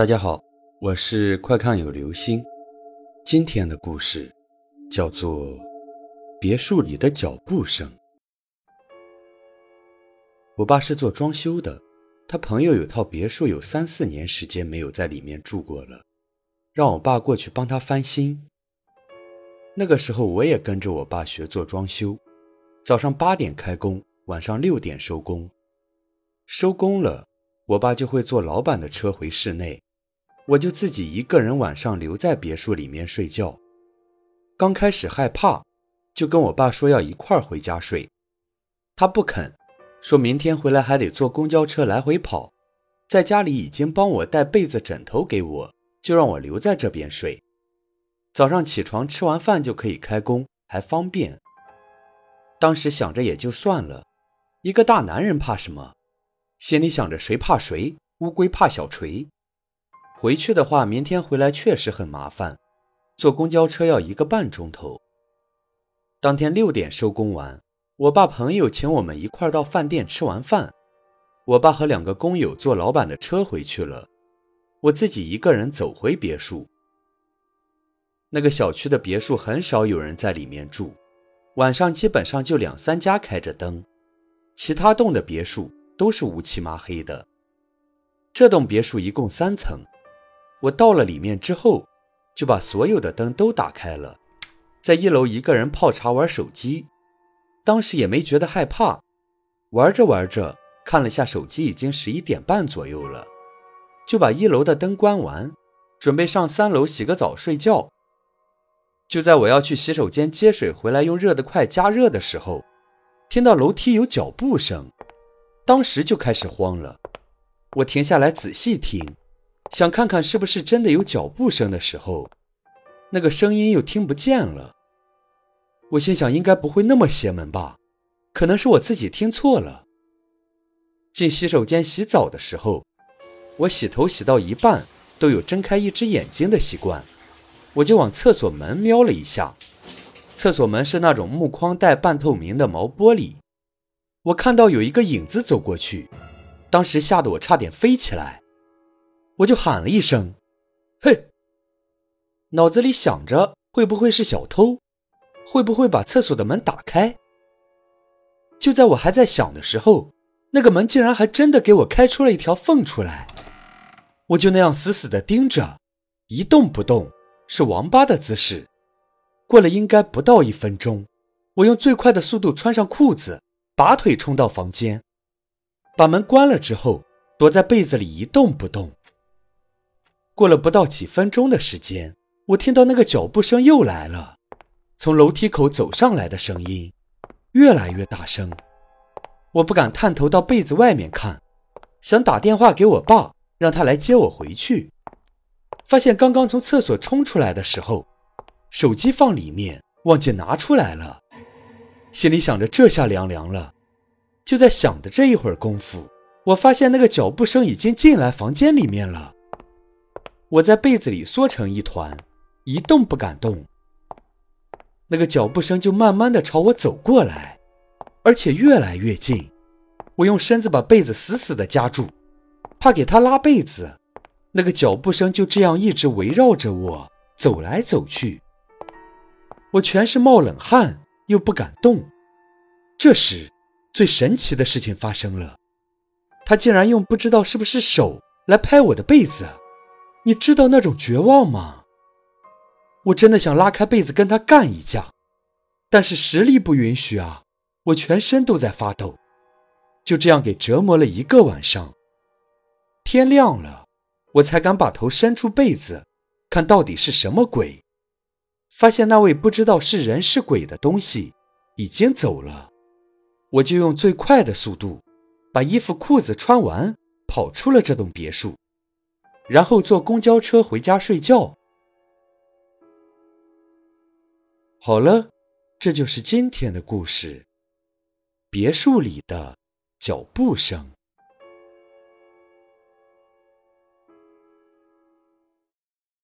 大家好，我是快看有流星。今天的故事叫做《别墅里的脚步声》。我爸是做装修的，他朋友有套别墅，有三四年时间没有在里面住过了，让我爸过去帮他翻新。那个时候我也跟着我爸学做装修，早上八点开工，晚上六点收工。收工了，我爸就会坐老板的车回市内。我就自己一个人晚上留在别墅里面睡觉。刚开始害怕，就跟我爸说要一块儿回家睡，他不肯，说明天回来还得坐公交车来回跑，在家里已经帮我带被子枕头给我，就让我留在这边睡。早上起床吃完饭就可以开工，还方便。当时想着也就算了，一个大男人怕什么？心里想着谁怕谁，乌龟怕小锤。回去的话，明天回来确实很麻烦，坐公交车要一个半钟头。当天六点收工完，我爸朋友请我们一块到饭店吃完饭，我爸和两个工友坐老板的车回去了，我自己一个人走回别墅。那个小区的别墅很少有人在里面住，晚上基本上就两三家开着灯，其他栋的别墅都是乌漆麻黑的。这栋别墅一共三层。我到了里面之后，就把所有的灯都打开了，在一楼一个人泡茶玩手机，当时也没觉得害怕，玩着玩着看了下手机，已经十一点半左右了，就把一楼的灯关完，准备上三楼洗个澡睡觉。就在我要去洗手间接水回来用热得快加热的时候，听到楼梯有脚步声，当时就开始慌了，我停下来仔细听。想看看是不是真的有脚步声的时候，那个声音又听不见了。我心想，应该不会那么邪门吧？可能是我自己听错了。进洗手间洗澡的时候，我洗头洗到一半都有睁开一只眼睛的习惯，我就往厕所门瞄了一下。厕所门是那种木框带半透明的毛玻璃，我看到有一个影子走过去，当时吓得我差点飞起来。我就喊了一声：“嘿！”脑子里想着会不会是小偷，会不会把厕所的门打开？就在我还在想的时候，那个门竟然还真的给我开出了一条缝出来。我就那样死死的盯着，一动不动，是王八的姿势。过了应该不到一分钟，我用最快的速度穿上裤子，拔腿冲到房间，把门关了之后，躲在被子里一动不动。过了不到几分钟的时间，我听到那个脚步声又来了，从楼梯口走上来的声音越来越大声。我不敢探头到被子外面看，想打电话给我爸，让他来接我回去。发现刚刚从厕所冲出来的时候，手机放里面忘记拿出来了，心里想着这下凉凉了。就在想的这一会儿功夫，我发现那个脚步声已经进来房间里面了。我在被子里缩成一团，一动不敢动。那个脚步声就慢慢的朝我走过来，而且越来越近。我用身子把被子死死的夹住，怕给他拉被子。那个脚步声就这样一直围绕着我走来走去。我全是冒冷汗，又不敢动。这时，最神奇的事情发生了，他竟然用不知道是不是手来拍我的被子。你知道那种绝望吗？我真的想拉开被子跟他干一架，但是实力不允许啊！我全身都在发抖。就这样给折磨了一个晚上。天亮了，我才敢把头伸出被子，看到底是什么鬼。发现那位不知道是人是鬼的东西已经走了。我就用最快的速度把衣服裤子穿完，跑出了这栋别墅。然后坐公交车回家睡觉。好了，这就是今天的故事。别墅里的脚步声。